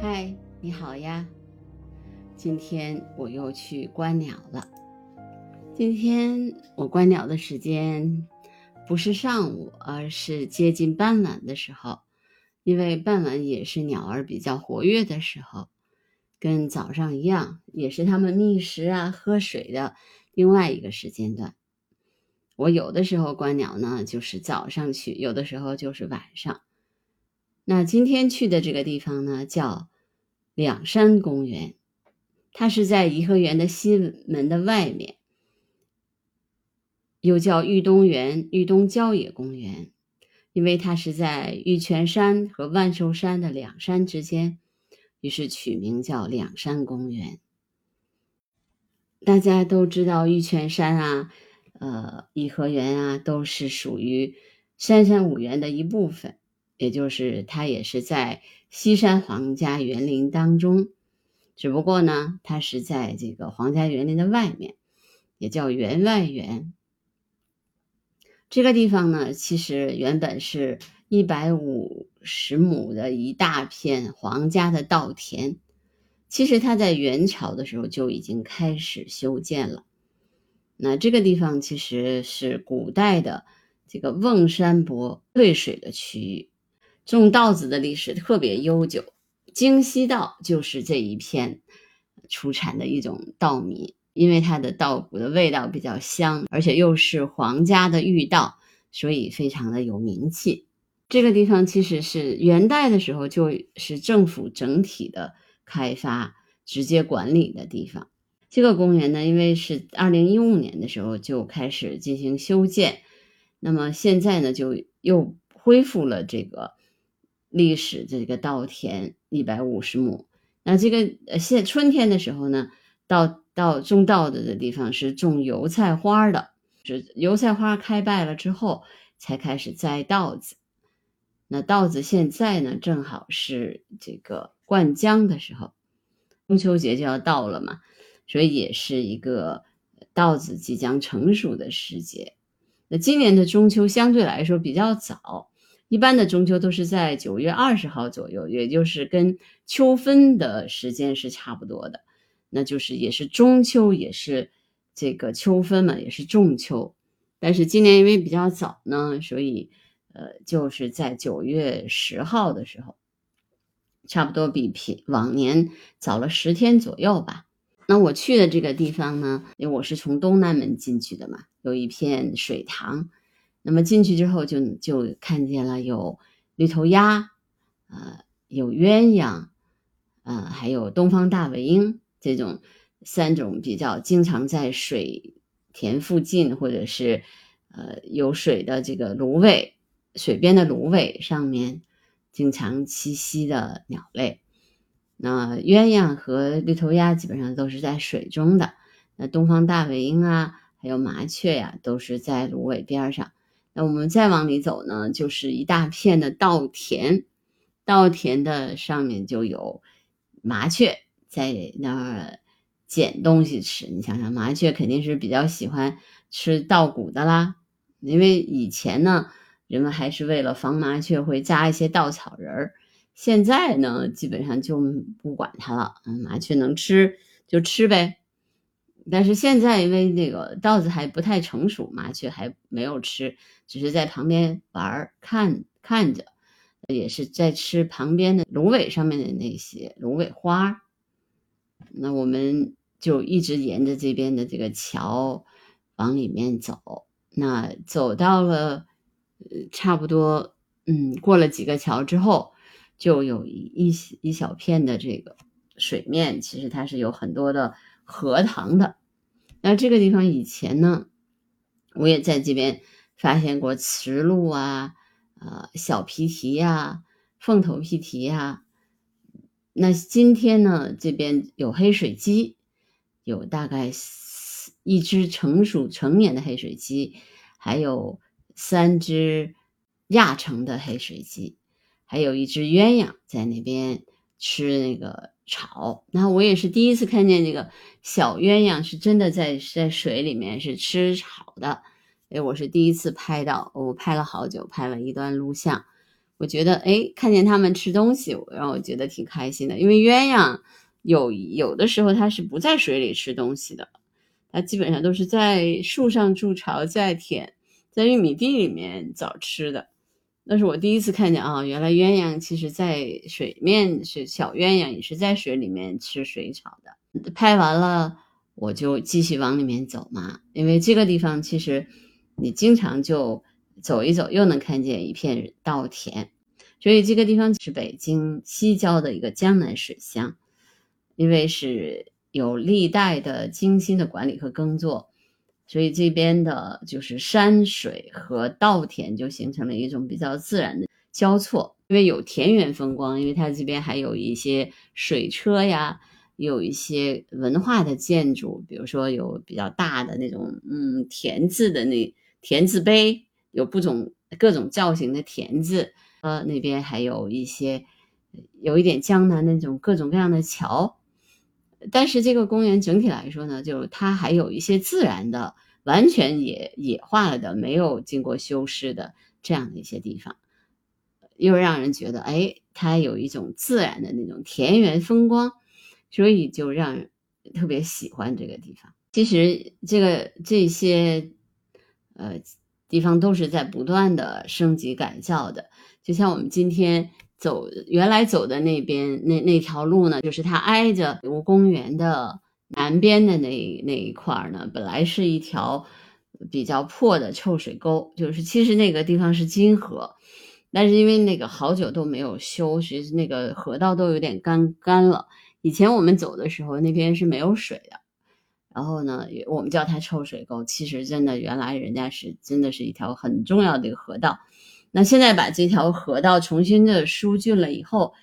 嗨，你好呀！今天我又去观鸟了。今天我观鸟的时间不是上午，而是接近傍晚的时候，因为傍晚也是鸟儿比较活跃的时候，跟早上一样，也是它们觅食啊、喝水的另外一个时间段。我有的时候观鸟呢，就是早上去；有的时候就是晚上。那今天去的这个地方呢，叫两山公园，它是在颐和园的西门的外面，又叫玉东园、玉东郊野公园，因为它是在玉泉山和万寿山的两山之间，于是取名叫两山公园。大家都知道玉泉山啊。呃，颐和园啊，都是属于三山五园的一部分，也就是它也是在西山皇家园林当中，只不过呢，它是在这个皇家园林的外面，也叫园外园。这个地方呢，其实原本是一百五十亩的一大片皇家的稻田，其实它在元朝的时候就已经开始修建了。那这个地方其实是古代的这个瓮山泊兑水的区域，种稻子的历史特别悠久。京西稻就是这一片出产的一种稻米，因为它的稻谷的味道比较香，而且又是皇家的御稻，所以非常的有名气。这个地方其实是元代的时候就是政府整体的开发、直接管理的地方。这个公园呢，因为是二零一五年的时候就开始进行修建，那么现在呢就又恢复了这个历史这个稻田一百五十亩。那这个呃现春天的时候呢，到到种稻子的地方是种油菜花的，是油菜花开败了之后才开始栽稻子。那稻子现在呢，正好是这个灌浆的时候，中秋节就要到了嘛。所以也是一个稻子即将成熟的时节。那今年的中秋相对来说比较早，一般的中秋都是在九月二十号左右，也就是跟秋分的时间是差不多的。那就是也是中秋，也是这个秋分嘛，也是仲秋。但是今年因为比较早呢，所以呃，就是在九月十号的时候，差不多比平往年早了十天左右吧。那我去的这个地方呢，因为我是从东南门进去的嘛，有一片水塘。那么进去之后，就就看见了有绿头鸭，呃，有鸳鸯，呃，还有东方大尾鹰这种三种比较经常在水田附近或者是呃有水的这个芦苇水边的芦苇上面经常栖息的鸟类。那鸳鸯和绿头鸭基本上都是在水中的，那东方大尾鹰啊，还有麻雀呀，都是在芦苇边上。那我们再往里走呢，就是一大片的稻田，稻田的上面就有麻雀在那儿捡东西吃。你想想，麻雀肯定是比较喜欢吃稻谷的啦，因为以前呢，人们还是为了防麻雀，会扎一些稻草人儿。现在呢，基本上就不管它了。嗯，麻雀能吃就吃呗。但是现在因为那个稻子还不太成熟，麻雀还没有吃，只是在旁边玩儿，看看着，也是在吃旁边的芦苇上面的那些芦苇花。那我们就一直沿着这边的这个桥往里面走。那走到了，呃，差不多，嗯，过了几个桥之后。就有一一一小片的这个水面，其实它是有很多的荷塘的。那这个地方以前呢，我也在这边发现过雌鹿啊，呃，小皮蹄呀，凤头皮蹄呀。那今天呢，这边有黑水鸡，有大概一只成熟成年的黑水鸡，还有三只亚成的黑水鸡。还有一只鸳鸯在那边吃那个草，那我也是第一次看见这个小鸳鸯是真的在在水里面是吃草的，哎，我是第一次拍到，我拍了好久，拍了一段录像，我觉得哎，看见它们吃东西，让我觉得挺开心的。因为鸳鸯有有的时候它是不在水里吃东西的，它基本上都是在树上筑巢，在田、在玉米地里面找吃的。那是我第一次看见啊，原来鸳鸯其实在水面是小鸳鸯，也是在水里面吃水草的。拍完了，我就继续往里面走嘛，因为这个地方其实你经常就走一走，又能看见一片稻田，所以这个地方是北京西郊的一个江南水乡，因为是有历代的精心的管理和耕作。所以这边的就是山水和稻田就形成了一种比较自然的交错，因为有田园风光，因为它这边还有一些水车呀，有一些文化的建筑，比如说有比较大的那种嗯田字的那田字碑，有不种各种造型的田字，呃那边还有一些有一点江南那种各种各样的桥。但是这个公园整体来说呢，就是它还有一些自然的、完全野野化了的、没有经过修饰的这样的一些地方，又让人觉得，哎，它有一种自然的那种田园风光，所以就让人特别喜欢这个地方。其实这个这些呃地方都是在不断的升级改造的，就像我们今天。走原来走的那边那那条路呢，就是它挨着北坞公园的南边的那那一块呢，本来是一条比较破的臭水沟，就是其实那个地方是金河，但是因为那个好久都没有修，其实那个河道都有点干干了。以前我们走的时候，那边是没有水的，然后呢，我们叫它臭水沟，其实真的原来人家是真的是一条很重要的一个河道。那现在把这条河道重新的疏浚了以后，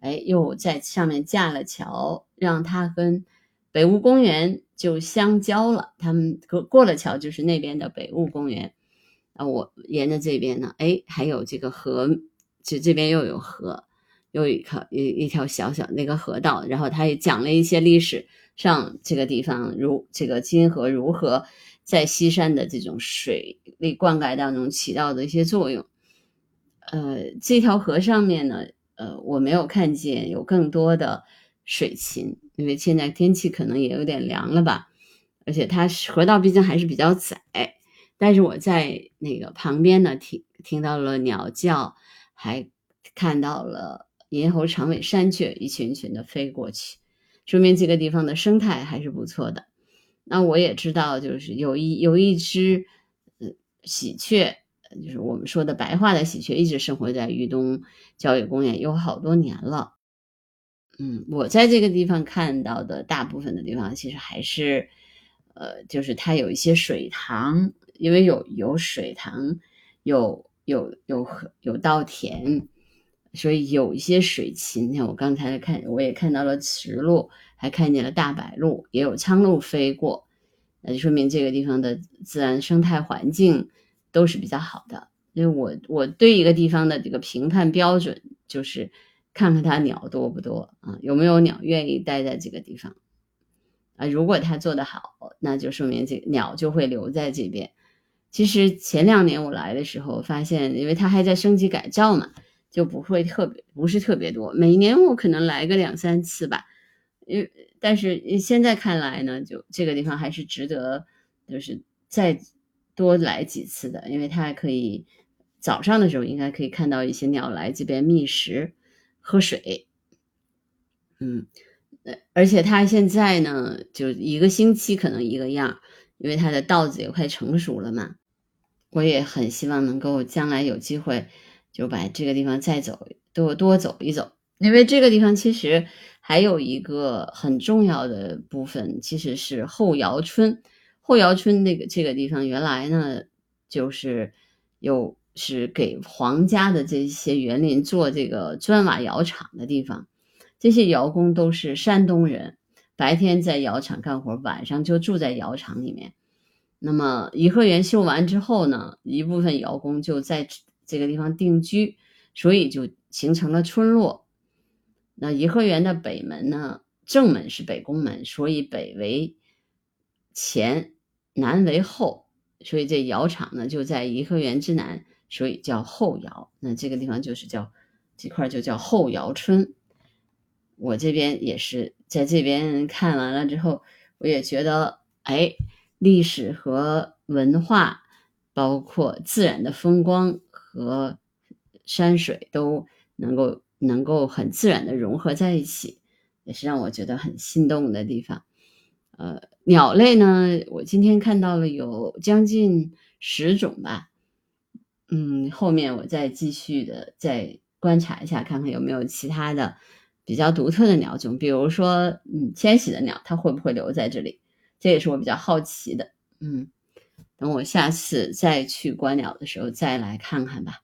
哎，又在上面架了桥，让它跟北坞公园就相交了。他们过过了桥就是那边的北坞公园。啊，我沿着这边呢，哎，还有这个河，就这边又有河，又一条一一条小小那个河道。然后他也讲了一些历史上这个地方如这个金河如何在西山的这种水利灌溉当中起到的一些作用。呃，这条河上面呢，呃，我没有看见有更多的水禽，因为现在天气可能也有点凉了吧，而且它河道毕竟还是比较窄。但是我在那个旁边呢，听听到了鸟叫，还看到了银喉长尾山雀一群群的飞过去，说明这个地方的生态还是不错的。那我也知道，就是有一有一只呃喜鹊。就是我们说的白化的喜鹊，一直生活在豫东郊野公园有好多年了。嗯，我在这个地方看到的大部分的地方，其实还是，呃，就是它有一些水塘，因为有有水塘，有有有有稻田，所以有一些水禽。你看，我刚才看，我也看到了雌鹭，还看见了大白鹭，也有苍鹭飞过，那就说明这个地方的自然生态环境。都是比较好的，因为我我对一个地方的这个评判标准就是看看它鸟多不多啊，有没有鸟愿意待在这个地方啊？如果它做得好，那就说明这鸟就会留在这边。其实前两年我来的时候发现，因为它还在升级改造嘛，就不会特别不是特别多。每年我可能来个两三次吧，因但是现在看来呢，就这个地方还是值得，就是在。多来几次的，因为它还可以早上的时候应该可以看到一些鸟来这边觅食、喝水。嗯，而且它现在呢，就一个星期可能一个样，因为它的稻子也快成熟了嘛。我也很希望能够将来有机会就把这个地方再走多多走一走，因为这个地方其实还有一个很重要的部分，其实是后窑村。后窑村那个这个地方原来呢，就是有是给皇家的这些园林做这个砖瓦窑厂的地方，这些窑工都是山东人，白天在窑厂干活，晚上就住在窑厂里面。那么颐和园修完之后呢，一部分窑工就在这个地方定居，所以就形成了村落。那颐和园的北门呢，正门是北宫门，所以北为前。南为后，所以这窑厂呢就在颐和园之南，所以叫后窑。那这个地方就是叫这块就叫后窑村。我这边也是在这边看完了之后，我也觉得，哎，历史和文化，包括自然的风光和山水都能够能够很自然的融合在一起，也是让我觉得很心动的地方。呃，鸟类呢，我今天看到了有将近十种吧。嗯，后面我再继续的再观察一下，看看有没有其他的。比较独特的鸟种，比如说，嗯，迁徙的鸟，它会不会留在这里？这也是我比较好奇的。嗯，等我下次再去观鸟的时候再来看看吧。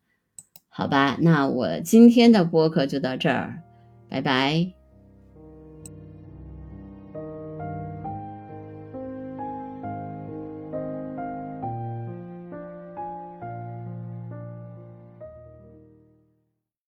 好吧，那我今天的播客就到这儿，拜拜。